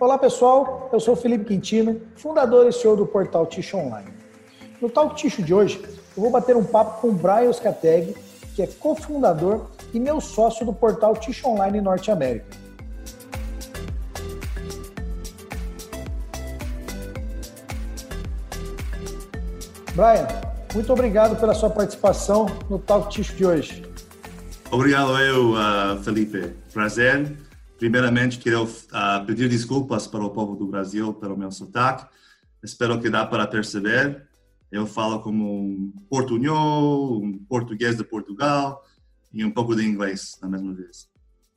Olá pessoal, eu sou Felipe Quintino, fundador e CEO do portal Ticho Online. No Talk Ticho de hoje, eu vou bater um papo com o Brian Oscateg, que é cofundador e meu sócio do portal Ticho Online Norte América. Brian, muito obrigado pela sua participação no Talk Ticho de hoje. Obrigado eu, uh, Felipe. Prazer Primeiramente, quero uh, pedir desculpas para o povo do Brasil pelo meu sotaque. Espero que dá para perceber. Eu falo como um portunhol, um português de Portugal e um pouco de inglês na mesma vez.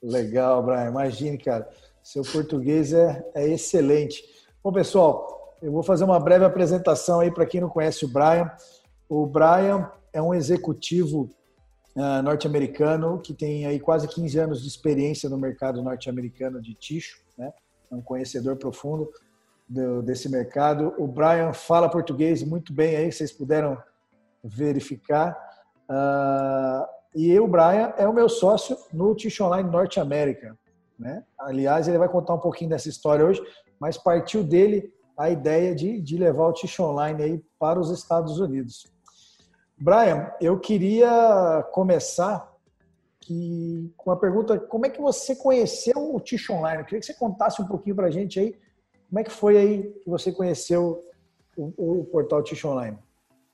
Legal, Brian. Imagine, cara. Seu português é, é excelente. Bom, pessoal, eu vou fazer uma breve apresentação aí para quem não conhece o Brian. O Brian é um executivo uh, norte-americano que tem aí quase 15 anos de experiência no mercado norte-americano de ticho, né? É um conhecedor profundo do, desse mercado. O Brian fala português muito bem aí, vocês puderam verificar. Uh, e o Brian é o meu sócio no Ticho Online Norte América. Né? Aliás, ele vai contar um pouquinho dessa história hoje, mas partiu dele a ideia de, de levar o Ticho Online aí para os Estados Unidos. Brian, eu queria começar que, com a pergunta: como é que você conheceu o Tish Online? Eu queria que você contasse um pouquinho para a gente aí como é que foi aí que você conheceu o, o portal Tish Online.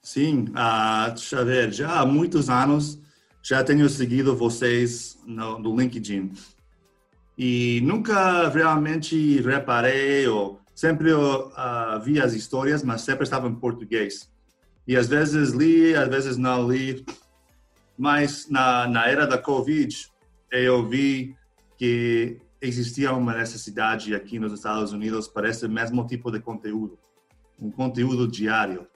Sim, uh, ver, já há muitos anos já tenho seguido vocês no, no LinkedIn e nunca realmente reparei ou sempre uh, vi as histórias, mas sempre estava em português. E às vezes li, às vezes não li. Mas na, na era da Covid, eu vi que existia uma necessidade aqui nos Estados Unidos para esse mesmo tipo de conteúdo, um conteúdo diário.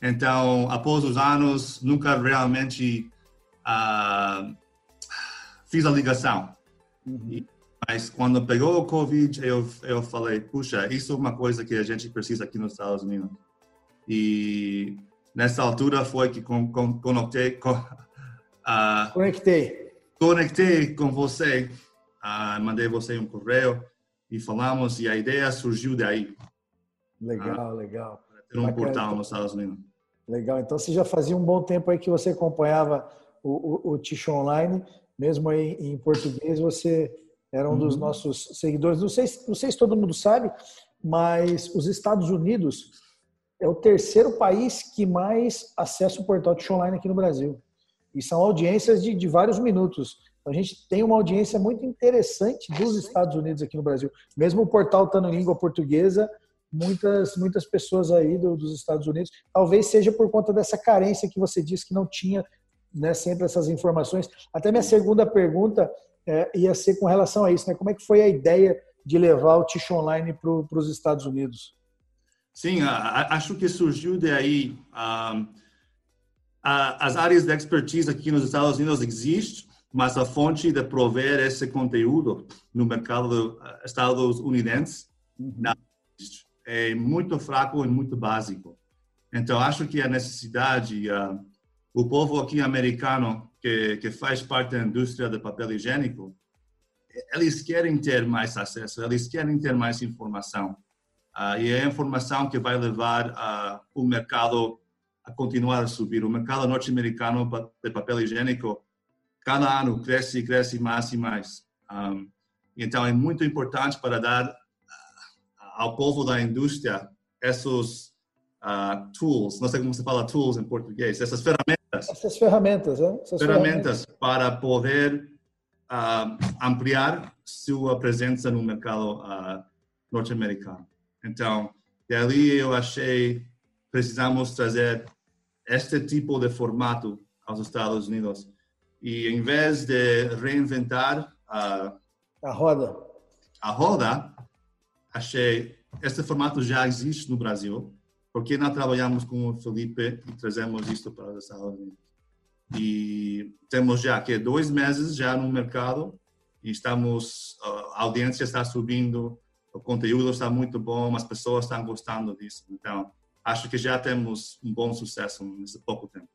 Então, após os anos, nunca realmente uh, fiz a ligação. Uhum. Mas quando pegou o Covid, eu, eu falei, puxa, isso é uma coisa que a gente precisa aqui nos Estados Unidos. E nessa altura foi que con, con, conectei, con, uh, conectei. conectei com você, uh, mandei você um correio e falamos e a ideia surgiu daí. Legal, uh, legal. Ter um Bacana. portal nos Estados Unidos. Legal. Então você já fazia um bom tempo aí que você acompanhava o, o, o Ticho Online, mesmo aí em português, você era um uhum. dos nossos seguidores. Não sei, não sei se todo mundo sabe, mas os Estados Unidos é o terceiro país que mais acessa o portal de online aqui no Brasil. E são audiências de, de vários minutos. Então, a gente tem uma audiência muito interessante dos Estados Unidos aqui no Brasil. Mesmo o portal estando em língua portuguesa, muitas, muitas pessoas aí do, dos Estados Unidos, talvez seja por conta dessa carência que você disse que não tinha né, sempre essas informações. Até minha segunda pergunta é, ia ser com relação a isso, né? Como é que foi a ideia de levar o Ticho Online para os Estados Unidos? Sim, acho que surgiu daí. Um, as áreas de expertise aqui nos Estados Unidos existem, mas a fonte de prover esse conteúdo no mercado estadunidense uhum. é muito fraco e muito básico. Então, acho que a necessidade, uh, o povo aqui americano que, que faz parte da indústria de papel higiênico, eles querem ter mais acesso, eles querem ter mais informação. Uh, e é a informação que vai levar uh, o mercado a continuar a subir. O mercado norte-americano de papel higiênico, cada ano cresce e cresce mais e mais. Um, então, é muito importante para dar uh, ao povo da indústria esses uh, tools, não sei como se fala tools em português, essas ferramentas. Essas ferramentas, né? Essas ferramentas, ferramentas para poder uh, ampliar sua presença no mercado norte-americano. Então, dali eu achei precisamos trazer este tipo de formato aos Estados Unidos. E em vez de reinventar a, a roda, a roda, achei este formato já existe no Brasil. Porque não trabalhamos com o Felipe e trazemos isto para os Estados Unidos? E temos já que dois meses já no mercado e estamos a audiência está subindo o conteúdo está muito bom, as pessoas estão gostando disso. Então, acho que já temos um bom sucesso nesse pouco tempo.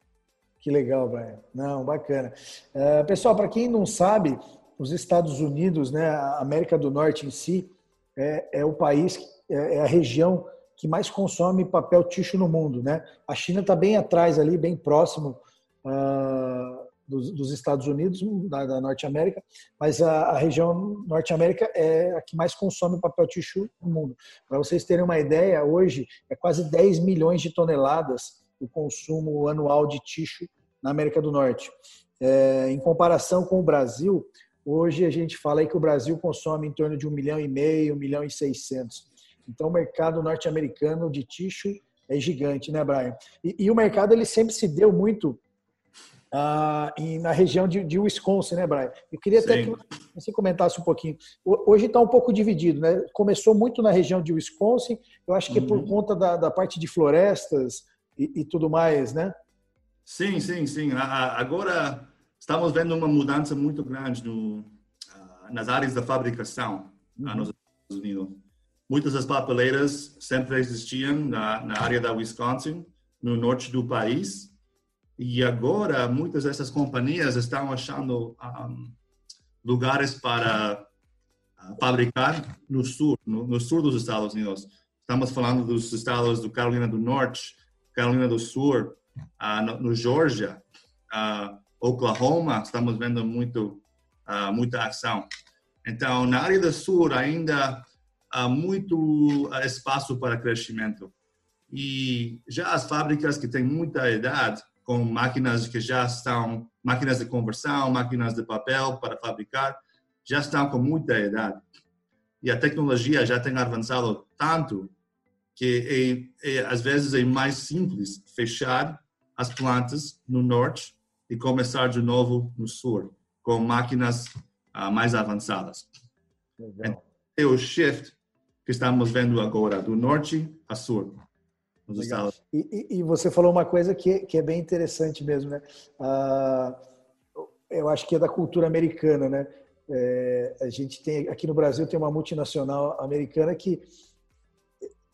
Que legal, Brian. Não, bacana. Uh, pessoal, para quem não sabe, os Estados Unidos, né, a América do Norte em si, é, é o país, é, é, a região que mais consome papel ticho no mundo, né? A China está bem atrás ali, bem próximo uh, dos, dos, Estados Unidos, da, da Norte América, mas a, a região Norte América é a que mais consome papel ticho no mundo. Para vocês terem uma ideia, hoje é quase 10 milhões de toneladas o consumo anual de ticho na América do Norte. É, em comparação com o Brasil, hoje a gente fala aí que o Brasil consome em torno de um milhão e meio, um milhão e seiscentos. Então, o mercado norte-americano de ticho é gigante, né, Brian? E, e, o mercado ele sempre se deu muito ah, em, na região de, de, Wisconsin, né, Brian? Eu queria Sim. até que você comentasse um pouquinho. Hoje está um pouco dividido, né? Começou muito na região de Wisconsin, eu acho que uhum. é por uhum. conta da, da parte de florestas e, e tudo mais, né? Sim, sim, sim. Agora estamos vendo uma mudança muito grande no, ah, nas áreas da fabricação uhum. nos Estados Unidos. Muitas das papeleiras sempre existiam na, na área da Wisconsin, no norte do país, e agora muitas dessas companhias estão achando um, lugares para uh, fabricar no sul, no, no, sul dos Estados Unidos. Estamos falando dos estados do Carolina do Norte, Carolina do Sul, uh, no, no, Georgia, uh, Oklahoma, estamos vendo muito, uh, muita ação. Então, na área do Sul ainda há muito espaço para crescimento. E já as fábricas que têm muita idade, com máquinas que já estão, máquinas de conversão, máquinas de papel para fabricar, já estão com muita idade. E a tecnologia já tem avançado tanto que é, é, às vezes é mais simples fechar as plantas no norte e começar de novo no sul, com máquinas uh, mais avançadas. Legal. É o shift que estamos vendo agora, do norte a sul. E, e, você falou uma coisa que, que é bem interessante mesmo, né? Uh, eu acho que é da cultura americana, né? É, a gente tem aqui no Brasil tem uma multinacional americana que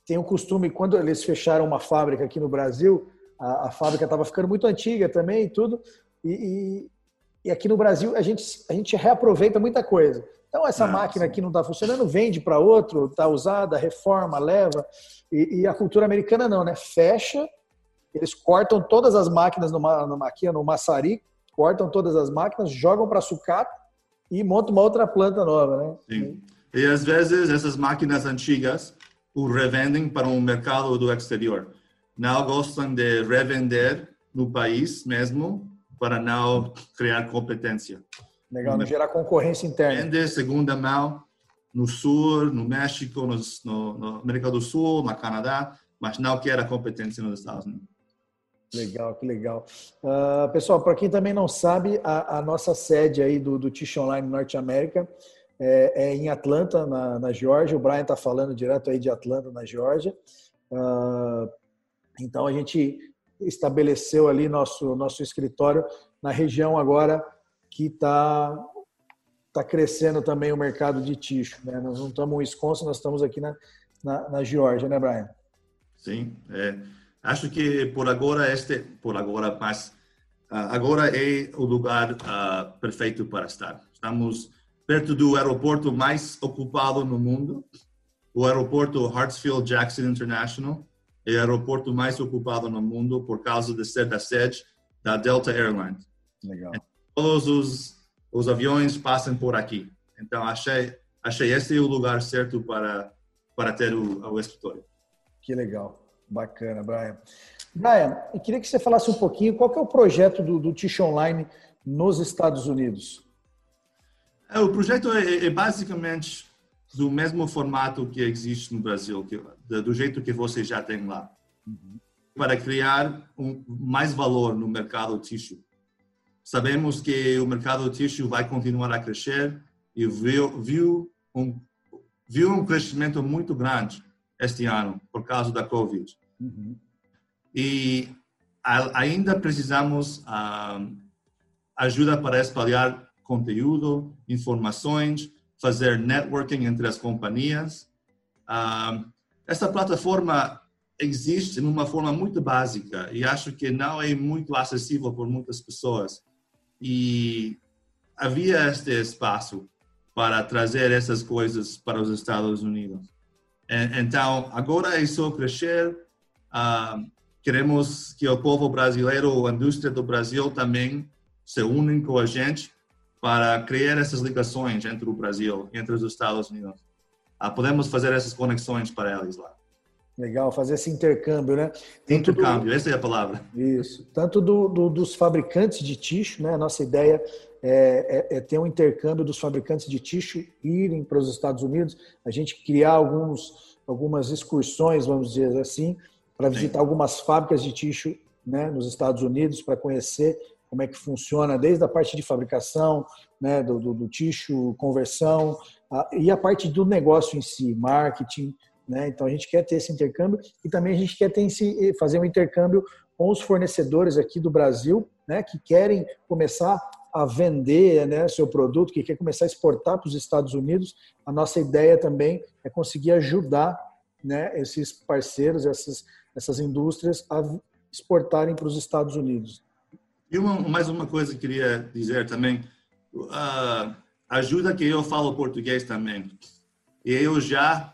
tem o costume, quando eles fecharam uma fábrica aqui no Brasil, a, a fábrica estava ficando muito antiga também e tudo, e, e, e, aqui no Brasil a gente, a gente reaproveita muita coisa. Então, essa ah, máquina aqui não está funcionando, vende para outro, está usada, reforma, leva. E, e, a cultura americana não, né? Fecha, eles cortam todas as máquinas numa, numa, aqui, no maçari, cortam todas as máquinas, jogam para sucata e montam uma outra planta nova, né? Sim. E às vezes essas máquinas antigas o revendem para um mercado do exterior. Não gostam de revender no país mesmo para não criar competência. Legal, não gerar concorrência interna. Vende segunda mão no Sul, no México, no, no, no América do Sul, no Canadá, mas não quer a competência nos Estados Unidos. Legal, que legal. Uh, pessoal, para quem também não sabe, a, a, nossa sede aí do, do Tish Online Norte América é, é em Atlanta, na, na Geórgia. O Brian está falando direto aí de Atlanta, na Geórgia. Uh, então a gente estabeleceu ali nosso nosso escritório na região agora que está tá crescendo também o mercado de ticho. Né? Nós não estamos em Wisconsin, nós estamos aqui na, na, na Geórgia, né, Brian? Sim, é, acho que por agora este, por agora, mas uh, agora é o lugar uh, perfeito para estar. Estamos perto do aeroporto mais ocupado no mundo, o aeroporto Hartsfield Jackson International é o aeroporto mais ocupado no mundo por causa de ser da sede da Delta Airlines. Legal. Todos os, os aviões passam por aqui. Então, achei, achei esse o lugar certo para, para ter o, o escritório. Que legal. Bacana, Brian. Brian, eu queria que você falasse um pouquinho qual é o projeto do, do Tish Online nos Estados Unidos. É, o projeto é, é, basicamente do mesmo formato que existe no Brasil, que, do jeito que você já tem lá, uhum. para criar um, mais valor no mercado tissue. Sabemos que o mercado tissue vai continuar a crescer e viu, viu, um, viu um crescimento muito grande este ano por causa da Covid. Uhum. E a, ainda precisamos ah, ajuda para espalhar conteúdo, informações, fazer networking entre as companhias. Uh, essa plataforma existe de uma forma muito básica e acho que não é muito acessível por muitas pessoas. E havia este espaço para trazer essas coisas para os Estados Unidos. Então, agora é só crescer. Uh, queremos que o povo brasileiro, a indústria do Brasil também se unem com a gente para criar essas ligações entre o Brasil e entre os Estados Unidos. Uh, podemos fazer essas conexões para eles lá. Legal, fazer esse intercâmbio, né? Tanto intercâmbio, do, essa é a palavra. Isso. Tanto do, do, dos fabricantes de tixo, né? A nossa ideia é, é, é, ter um intercâmbio dos fabricantes de tixo irem para os Estados Unidos, a gente criar alguns, algumas excursões, vamos dizer assim, para visitar Sim. algumas fábricas de tixo né, nos Estados Unidos, para conhecer como é que funciona, desde a parte de fabricação, né, do, do, do tixo, conversão, a, e a parte do negócio em si, marketing. Né? Então a gente quer ter esse intercâmbio e também a gente quer ter esse, fazer um intercâmbio com os fornecedores aqui do Brasil, né, que querem começar a vender né, seu produto, que quer começar a exportar para os Estados Unidos, a nossa ideia também é conseguir ajudar né, esses parceiros, essas, essas indústrias a exportarem para os Estados Unidos. E uma, mais uma coisa que queria dizer também, uh, ajuda que eu falo português também. Eu já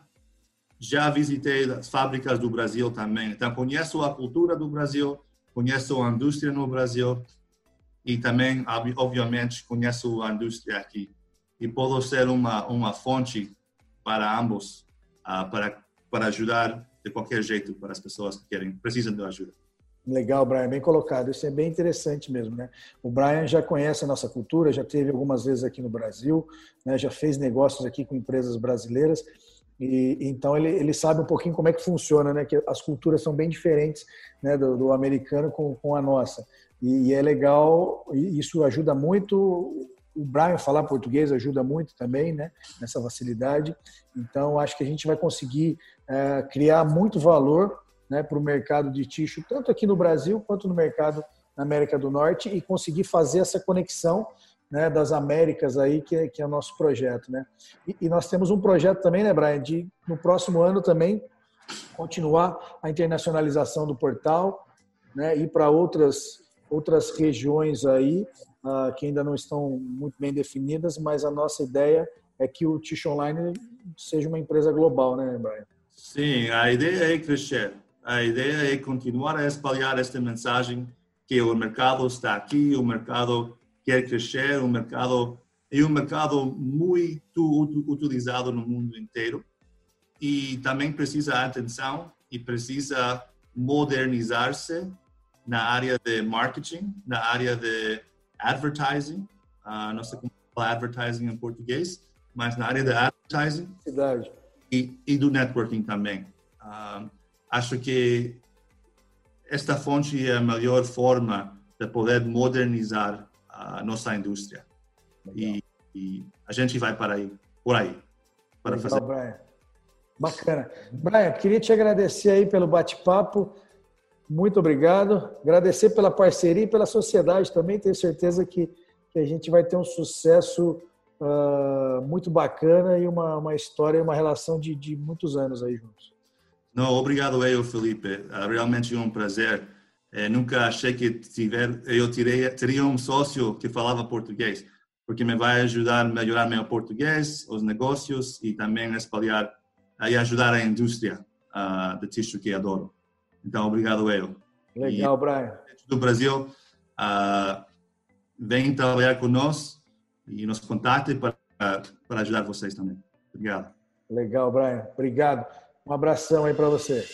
já visitei as fábricas do Brasil também, então conheço a cultura do Brasil, conheço a indústria no Brasil, e também, obviamente, conheço a indústria aqui e posso ser uma uma fonte para ambos, uh, para para ajudar de qualquer jeito para as pessoas que querem precisam de ajuda. Legal, Brian, bem colocado. Isso é bem interessante mesmo, né? O Brian já conhece a nossa cultura, já teve algumas vezes aqui no Brasil, né? já fez negócios aqui com empresas brasileiras e então ele, ele sabe um pouquinho como é que funciona, né? Que as culturas são bem diferentes, né? Do, do americano com, com a nossa. E, e é legal, e isso ajuda muito. O Brian falar português ajuda muito também, né? Nessa facilidade. Então, acho que a gente vai conseguir é, criar muito valor né, para o mercado de tixo, tanto aqui no Brasil quanto no mercado na América do Norte, e conseguir fazer essa conexão né, das Américas aí, que é, que é o nosso projeto. Né? E, e, nós temos um projeto também, né, Brian, de no próximo ano também continuar a internacionalização do portal, né, ir para outras outras regiões aí uh, que ainda não estão muito bem definidas, mas a nossa ideia é que o Tish Online seja uma empresa global, né, Brian? Sim, a ideia é crescer. A ideia é continuar a espalhar esta mensagem que o mercado está aqui, o mercado quer crescer, o mercado é um mercado muito utilizado no mundo inteiro e também precisa atenção e precisa modernizar-se na área de marketing, na área de advertising, uh, não sei como falar advertising em português, mas na área de advertising e, e, do networking também. Uh, acho que esta fonte é a melhor forma de poder modernizar a nossa indústria. E, e, a gente vai para aí, por aí, para Legal, fazer. Brian. Bacana. Brian, queria te agradecer aí pelo bate-papo. Muito obrigado. Agradecer pela parceria e pela sociedade também. Tenho certeza que, que a gente vai ter um sucesso uh, muito bacana e uma, uma história, uma relação de, de muitos anos aí juntos. Não, obrigado eu, Felipe. Uh, realmente é um prazer. Uh, nunca achei que tiver, eu tirei, teria um sócio que falava português, porque me vai ajudar a melhorar meu português, os negócios e também espalhar e ajudar a indústria uh, de tixo que adoro. Então, obrigado eu. Legal, e, Brian. Do Brasil, uh, vem trabalhar conosco e nos contate para, para ajudar vocês também. Obrigado. Legal, Brian. Obrigado. Um abração aí para você.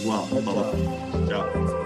Igual. Tchau. tchau.